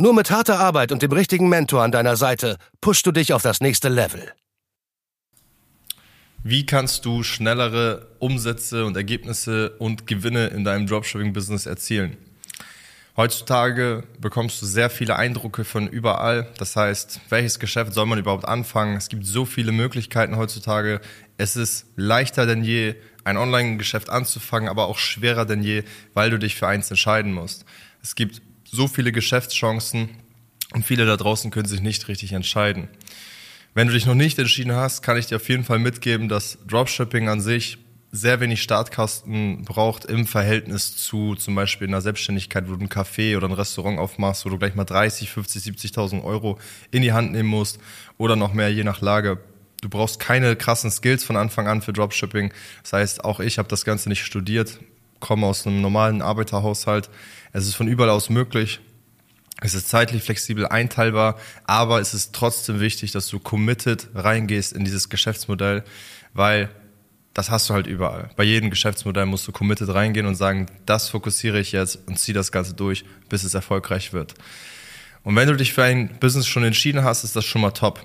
Nur mit harter Arbeit und dem richtigen Mentor an deiner Seite pushst du dich auf das nächste Level. Wie kannst du schnellere Umsätze und Ergebnisse und Gewinne in deinem Dropshipping-Business erzielen? Heutzutage bekommst du sehr viele Eindrücke von überall. Das heißt, welches Geschäft soll man überhaupt anfangen? Es gibt so viele Möglichkeiten heutzutage. Es ist leichter denn je, ein Online-Geschäft anzufangen, aber auch schwerer denn je, weil du dich für eins entscheiden musst. Es gibt so viele Geschäftschancen und viele da draußen können sich nicht richtig entscheiden. Wenn du dich noch nicht entschieden hast, kann ich dir auf jeden Fall mitgeben, dass Dropshipping an sich sehr wenig Startkasten braucht im Verhältnis zu zum Beispiel einer Selbstständigkeit, wo du ein Café oder ein Restaurant aufmachst, wo du gleich mal 30, 50, 70.000 Euro in die Hand nehmen musst oder noch mehr, je nach Lage. Du brauchst keine krassen Skills von Anfang an für Dropshipping. Das heißt, auch ich habe das Ganze nicht studiert, komme aus einem normalen Arbeiterhaushalt. Es ist von überall aus möglich. Es ist zeitlich flexibel einteilbar, aber es ist trotzdem wichtig, dass du committed reingehst in dieses Geschäftsmodell, weil das hast du halt überall. Bei jedem Geschäftsmodell musst du committed reingehen und sagen, das fokussiere ich jetzt und ziehe das Ganze durch, bis es erfolgreich wird. Und wenn du dich für ein Business schon entschieden hast, ist das schon mal top.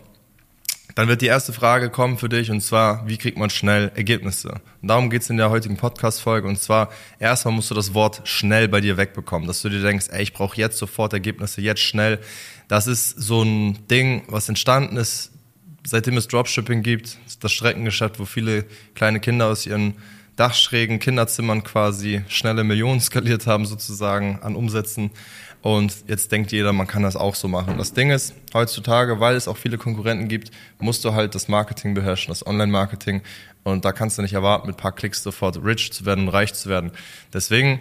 Dann wird die erste Frage kommen für dich und zwar, wie kriegt man schnell Ergebnisse? Und darum geht's in der heutigen Podcast-Folge und zwar, erstmal musst du das Wort schnell bei dir wegbekommen, dass du dir denkst, ey, ich brauche jetzt sofort Ergebnisse, jetzt schnell. Das ist so ein Ding, was entstanden ist, seitdem es Dropshipping gibt, das Streckengeschäft, wo viele kleine Kinder aus ihren Dachschrägen, Kinderzimmern quasi schnelle Millionen skaliert haben sozusagen an Umsätzen. Und jetzt denkt jeder, man kann das auch so machen. Das Ding ist, heutzutage, weil es auch viele Konkurrenten gibt, musst du halt das Marketing beherrschen, das Online-Marketing. Und da kannst du nicht erwarten, mit ein paar Klicks sofort rich zu werden reich zu werden. Deswegen,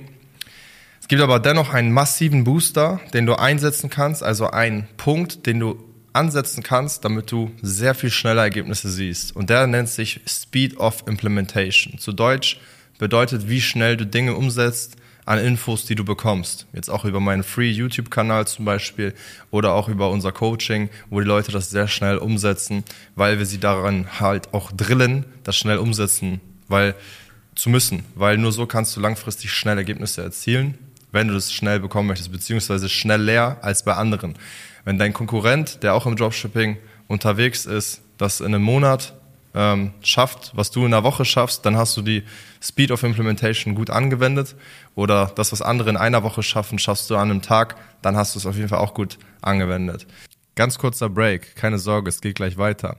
es gibt aber dennoch einen massiven Booster, den du einsetzen kannst, also einen Punkt, den du ansetzen kannst, damit du sehr viel schneller Ergebnisse siehst. Und der nennt sich Speed of Implementation. Zu Deutsch bedeutet, wie schnell du Dinge umsetzt, an Infos, die du bekommst. Jetzt auch über meinen Free YouTube-Kanal zum Beispiel oder auch über unser Coaching, wo die Leute das sehr schnell umsetzen, weil wir sie daran halt auch drillen, das schnell umsetzen, weil zu müssen, weil nur so kannst du langfristig schnell Ergebnisse erzielen, wenn du das schnell bekommen möchtest, beziehungsweise schneller als bei anderen. Wenn dein Konkurrent, der auch im Dropshipping unterwegs ist, das in einem Monat ähm, schafft, was du in einer Woche schaffst, dann hast du die Speed of Implementation gut angewendet. Oder das, was andere in einer Woche schaffen, schaffst du an einem Tag, dann hast du es auf jeden Fall auch gut angewendet. Ganz kurzer Break, keine Sorge, es geht gleich weiter.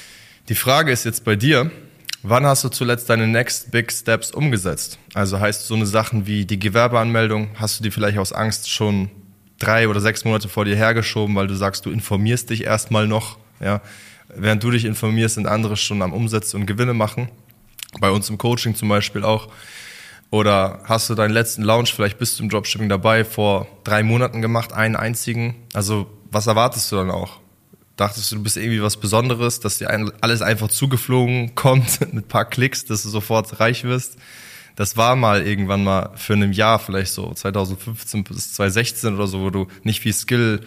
Die Frage ist jetzt bei dir, wann hast du zuletzt deine Next Big Steps umgesetzt? Also heißt so eine Sachen wie die Gewerbeanmeldung, hast du die vielleicht aus Angst schon drei oder sechs Monate vor dir hergeschoben, weil du sagst, du informierst dich erstmal noch, ja. Während du dich informierst, sind andere schon am Umsetzen und Gewinne machen. Bei uns im Coaching zum Beispiel auch. Oder hast du deinen letzten Launch, vielleicht bist du im Dropshipping dabei, vor drei Monaten gemacht, einen einzigen. Also was erwartest du dann auch? Dachtest du, du bist irgendwie was Besonderes, dass dir alles einfach zugeflogen kommt mit ein paar Klicks, dass du sofort reich wirst. Das war mal irgendwann mal für ein Jahr, vielleicht so 2015 bis 2016 oder so, wo du nicht viel Skill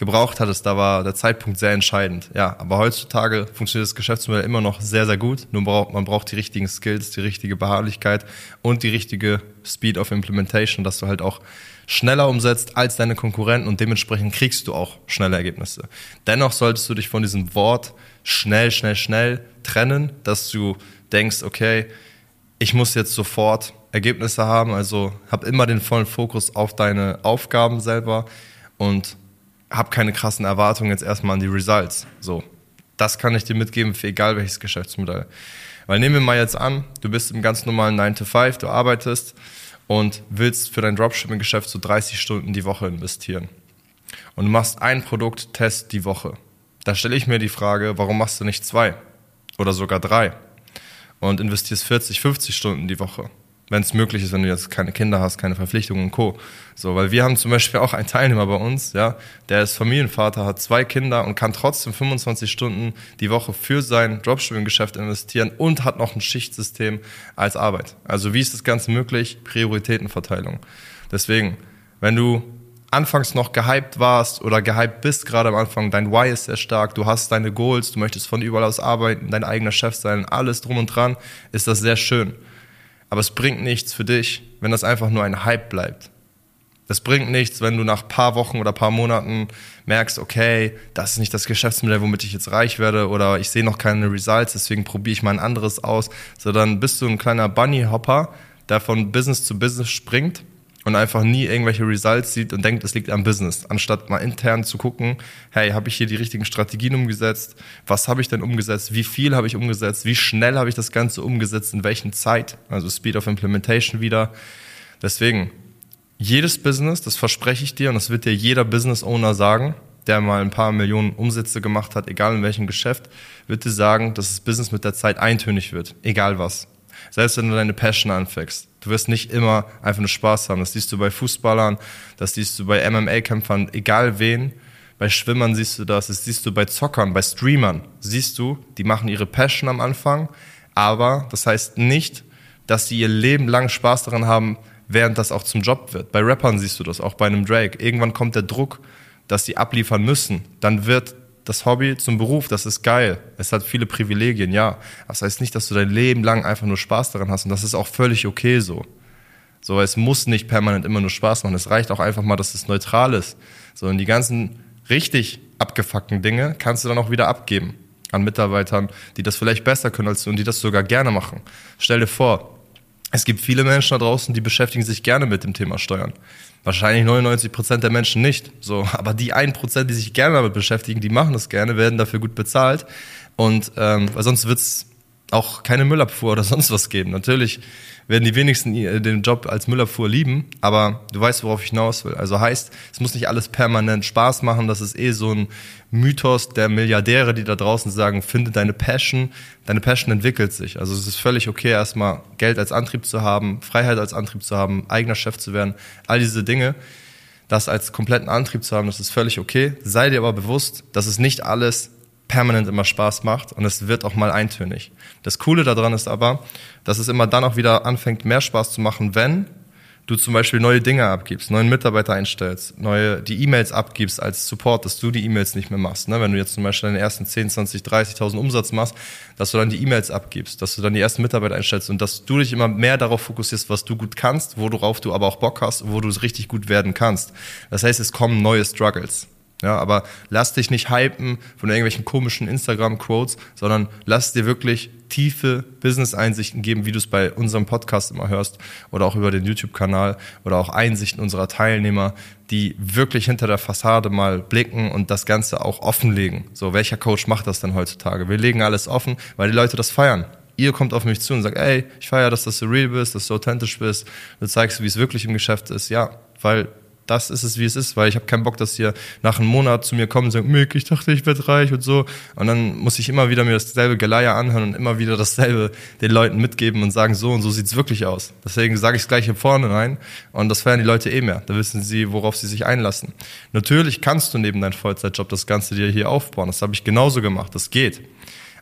gebraucht hattest, da war der Zeitpunkt sehr entscheidend. Ja, aber heutzutage funktioniert das Geschäftsmodell immer noch sehr, sehr gut. Nur braucht, man braucht die richtigen Skills, die richtige Beharrlichkeit und die richtige Speed of Implementation, dass du halt auch schneller umsetzt als deine Konkurrenten und dementsprechend kriegst du auch schnelle Ergebnisse. Dennoch solltest du dich von diesem Wort schnell, schnell, schnell trennen, dass du denkst, okay, ich muss jetzt sofort Ergebnisse haben, also hab immer den vollen Fokus auf deine Aufgaben selber und hab keine krassen Erwartungen jetzt erstmal an die Results. So, Das kann ich dir mitgeben für egal welches Geschäftsmodell. Weil nehmen wir mal jetzt an, du bist im ganz normalen 9 to 5, du arbeitest und willst für dein Dropshipping-Geschäft so 30 Stunden die Woche investieren. Und du machst einen Produkttest die Woche. Da stelle ich mir die Frage, warum machst du nicht zwei oder sogar drei und investierst 40, 50 Stunden die Woche? Wenn es möglich ist, wenn du jetzt keine Kinder hast, keine Verpflichtungen und Co. So, weil wir haben zum Beispiel auch einen Teilnehmer bei uns, ja, der ist Familienvater, hat zwei Kinder und kann trotzdem 25 Stunden die Woche für sein Dropshipping-Geschäft investieren und hat noch ein Schichtsystem als Arbeit. Also wie ist das Ganze möglich? Prioritätenverteilung. Deswegen, wenn du anfangs noch gehypt warst oder gehypt bist, gerade am Anfang, dein Why ist sehr stark, du hast deine Goals, du möchtest von überall aus arbeiten, dein eigener Chef sein, alles drum und dran, ist das sehr schön. Aber es bringt nichts für dich, wenn das einfach nur ein Hype bleibt. Das bringt nichts, wenn du nach paar Wochen oder paar Monaten merkst, okay, das ist nicht das Geschäftsmodell, womit ich jetzt reich werde oder ich sehe noch keine Results, deswegen probiere ich mal ein anderes aus. Sondern bist du ein kleiner Bunny-Hopper, der von Business zu Business springt und einfach nie irgendwelche Results sieht und denkt, es liegt am Business, anstatt mal intern zu gucken, hey, habe ich hier die richtigen Strategien umgesetzt? Was habe ich denn umgesetzt? Wie viel habe ich umgesetzt? Wie schnell habe ich das Ganze umgesetzt? In welchen Zeit? Also Speed of Implementation wieder. Deswegen, jedes Business, das verspreche ich dir und das wird dir jeder Business Owner sagen, der mal ein paar Millionen Umsätze gemacht hat, egal in welchem Geschäft, wird dir sagen, dass das Business mit der Zeit eintönig wird, egal was. Selbst wenn du deine Passion anfängst. Du wirst nicht immer einfach nur Spaß haben. Das siehst du bei Fußballern, das siehst du bei MMA-Kämpfern, egal wen. Bei Schwimmern siehst du das, das siehst du bei Zockern, bei Streamern. Siehst du, die machen ihre Passion am Anfang, aber das heißt nicht, dass sie ihr Leben lang Spaß daran haben, während das auch zum Job wird. Bei Rappern siehst du das, auch bei einem Drake. Irgendwann kommt der Druck, dass sie abliefern müssen. Dann wird das Hobby zum Beruf, das ist geil. Es hat viele Privilegien, ja. Das heißt nicht, dass du dein Leben lang einfach nur Spaß daran hast und das ist auch völlig okay so. So, es muss nicht permanent immer nur Spaß machen. Es reicht auch einfach mal, dass es neutral ist. So, und die ganzen richtig abgefuckten Dinge kannst du dann auch wieder abgeben an Mitarbeitern, die das vielleicht besser können als du und die das sogar gerne machen. Stell dir vor, es gibt viele Menschen da draußen, die beschäftigen sich gerne mit dem Thema Steuern. Wahrscheinlich 99 Prozent der Menschen nicht. So, aber die 1 Prozent, die sich gerne damit beschäftigen, die machen das gerne, werden dafür gut bezahlt. Und ähm, weil sonst wird's auch keine Müllabfuhr oder sonst was geben. Natürlich werden die wenigsten den Job als Müllabfuhr lieben, aber du weißt, worauf ich hinaus will. Also heißt, es muss nicht alles permanent Spaß machen, das ist eh so ein Mythos der Milliardäre, die da draußen sagen, finde deine Passion, deine Passion entwickelt sich. Also es ist völlig okay, erstmal Geld als Antrieb zu haben, Freiheit als Antrieb zu haben, eigener Chef zu werden, all diese Dinge. Das als kompletten Antrieb zu haben, das ist völlig okay. Sei dir aber bewusst, dass es nicht alles permanent immer Spaß macht und es wird auch mal eintönig. Das Coole daran ist aber, dass es immer dann auch wieder anfängt, mehr Spaß zu machen, wenn du zum Beispiel neue Dinge abgibst, neuen Mitarbeiter einstellst, neue, die E-Mails abgibst als Support, dass du die E-Mails nicht mehr machst. Ne? Wenn du jetzt zum Beispiel deine ersten 10, 20, 30.000 Umsatz machst, dass du dann die E-Mails abgibst, dass du dann die ersten Mitarbeiter einstellst und dass du dich immer mehr darauf fokussierst, was du gut kannst, worauf du aber auch Bock hast, wo du es richtig gut werden kannst. Das heißt, es kommen neue Struggles. Ja, aber lass dich nicht hypen von irgendwelchen komischen Instagram-Quotes, sondern lass dir wirklich tiefe Business-Einsichten geben, wie du es bei unserem Podcast immer hörst oder auch über den YouTube-Kanal oder auch Einsichten unserer Teilnehmer, die wirklich hinter der Fassade mal blicken und das Ganze auch offenlegen. So, welcher Coach macht das denn heutzutage? Wir legen alles offen, weil die Leute das feiern. Ihr kommt auf mich zu und sagt, ey, ich feiere, dass du so real bist, dass du authentisch bist, du zeigst, wie es wirklich im Geschäft ist. Ja, weil das ist es, wie es ist, weil ich habe keinen Bock, dass ihr nach einem Monat zu mir kommen und sagen, Mick, ich dachte, ich werde reich und so. Und dann muss ich immer wieder mir dasselbe Geleier anhören und immer wieder dasselbe den Leuten mitgeben und sagen, so und so sieht's wirklich aus. Deswegen sage ich es gleich hier vorne rein und das feiern die Leute eh mehr. Da wissen sie, worauf sie sich einlassen. Natürlich kannst du neben deinem Vollzeitjob das Ganze dir hier aufbauen. Das habe ich genauso gemacht. Das geht.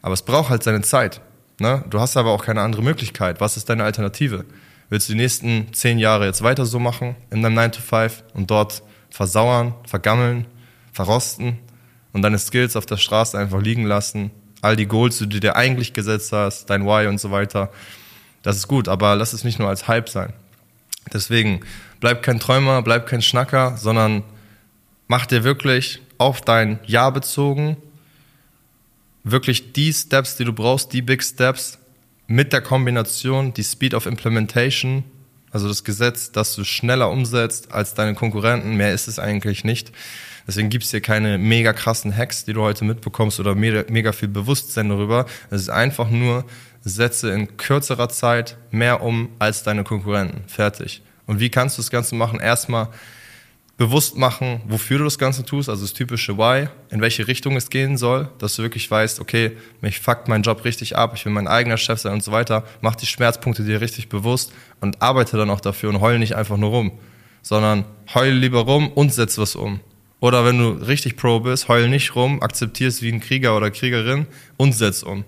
Aber es braucht halt seine Zeit. Ne? Du hast aber auch keine andere Möglichkeit. Was ist deine Alternative? Willst du die nächsten zehn Jahre jetzt weiter so machen in deinem 9 to 5 und dort versauern, vergammeln, verrosten und deine Skills auf der Straße einfach liegen lassen, all die Goals, die du dir eigentlich gesetzt hast, dein Why und so weiter. Das ist gut, aber lass es nicht nur als Hype sein. Deswegen bleib kein Träumer, bleib kein Schnacker, sondern mach dir wirklich auf dein Jahr bezogen wirklich die Steps, die du brauchst, die Big Steps, mit der Kombination die Speed of Implementation, also das Gesetz, dass du schneller umsetzt als deine Konkurrenten, mehr ist es eigentlich nicht. Deswegen gibt's hier keine mega krassen Hacks, die du heute mitbekommst oder mega viel Bewusstsein darüber. Es ist einfach nur, setze in kürzerer Zeit mehr um als deine Konkurrenten. Fertig. Und wie kannst du das Ganze machen? Erstmal bewusst machen, wofür du das Ganze tust, also das typische Why, in welche Richtung es gehen soll, dass du wirklich weißt, okay, mich fuckt mein Job richtig ab, ich will mein eigener Chef sein und so weiter. Mach die Schmerzpunkte dir richtig bewusst und arbeite dann auch dafür und heul nicht einfach nur rum, sondern heul lieber rum und setz was um. Oder wenn du richtig Pro bist, heul nicht rum, akzeptier es wie ein Krieger oder Kriegerin und setz um.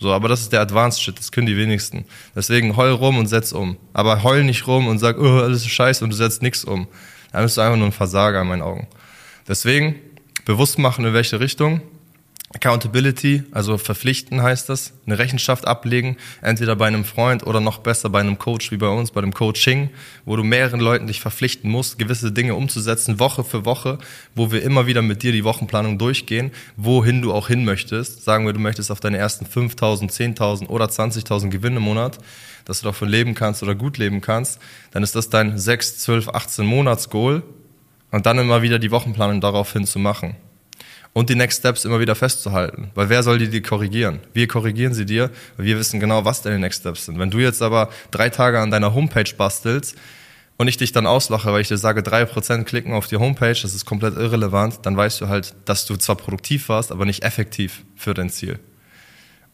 So, aber das ist der Advanced Shit, das können die wenigsten. Deswegen heul rum und setz um. Aber heul nicht rum und sag, oh, alles ist scheiße und du setzt nichts um. Bist du einfach nur ein Versager in meinen Augen. Deswegen bewusst machen, in welche Richtung. Accountability, also verpflichten heißt das, eine Rechenschaft ablegen, entweder bei einem Freund oder noch besser bei einem Coach wie bei uns, bei dem Coaching, wo du mehreren Leuten dich verpflichten musst, gewisse Dinge umzusetzen, Woche für Woche, wo wir immer wieder mit dir die Wochenplanung durchgehen, wohin du auch hin möchtest. Sagen wir, du möchtest auf deine ersten 5.000, 10.000 oder 20.000 Gewinne im Monat, dass du davon leben kannst oder gut leben kannst, dann ist das dein 6, 12, 18 Monats Goal und dann immer wieder die Wochenplanung daraufhin zu machen und die Next Steps immer wieder festzuhalten. Weil wer soll die dir korrigieren? Wir korrigieren sie dir, weil wir wissen genau, was deine Next Steps sind. Wenn du jetzt aber drei Tage an deiner Homepage bastelst und ich dich dann auslache, weil ich dir sage, drei Prozent klicken auf die Homepage, das ist komplett irrelevant, dann weißt du halt, dass du zwar produktiv warst, aber nicht effektiv für dein Ziel.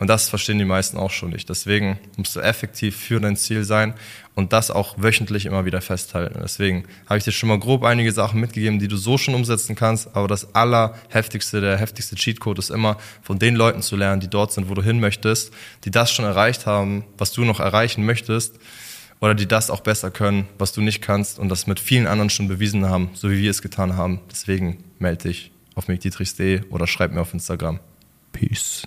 Und das verstehen die meisten auch schon nicht. Deswegen musst du effektiv für dein Ziel sein und das auch wöchentlich immer wieder festhalten. Deswegen habe ich dir schon mal grob einige Sachen mitgegeben, die du so schon umsetzen kannst. Aber das allerheftigste, der heftigste Cheatcode ist immer von den Leuten zu lernen, die dort sind, wo du hin möchtest, die das schon erreicht haben, was du noch erreichen möchtest oder die das auch besser können, was du nicht kannst und das mit vielen anderen schon bewiesen haben, so wie wir es getan haben. Deswegen melde dich auf mickdietrichs.de oder schreib mir auf Instagram. Peace.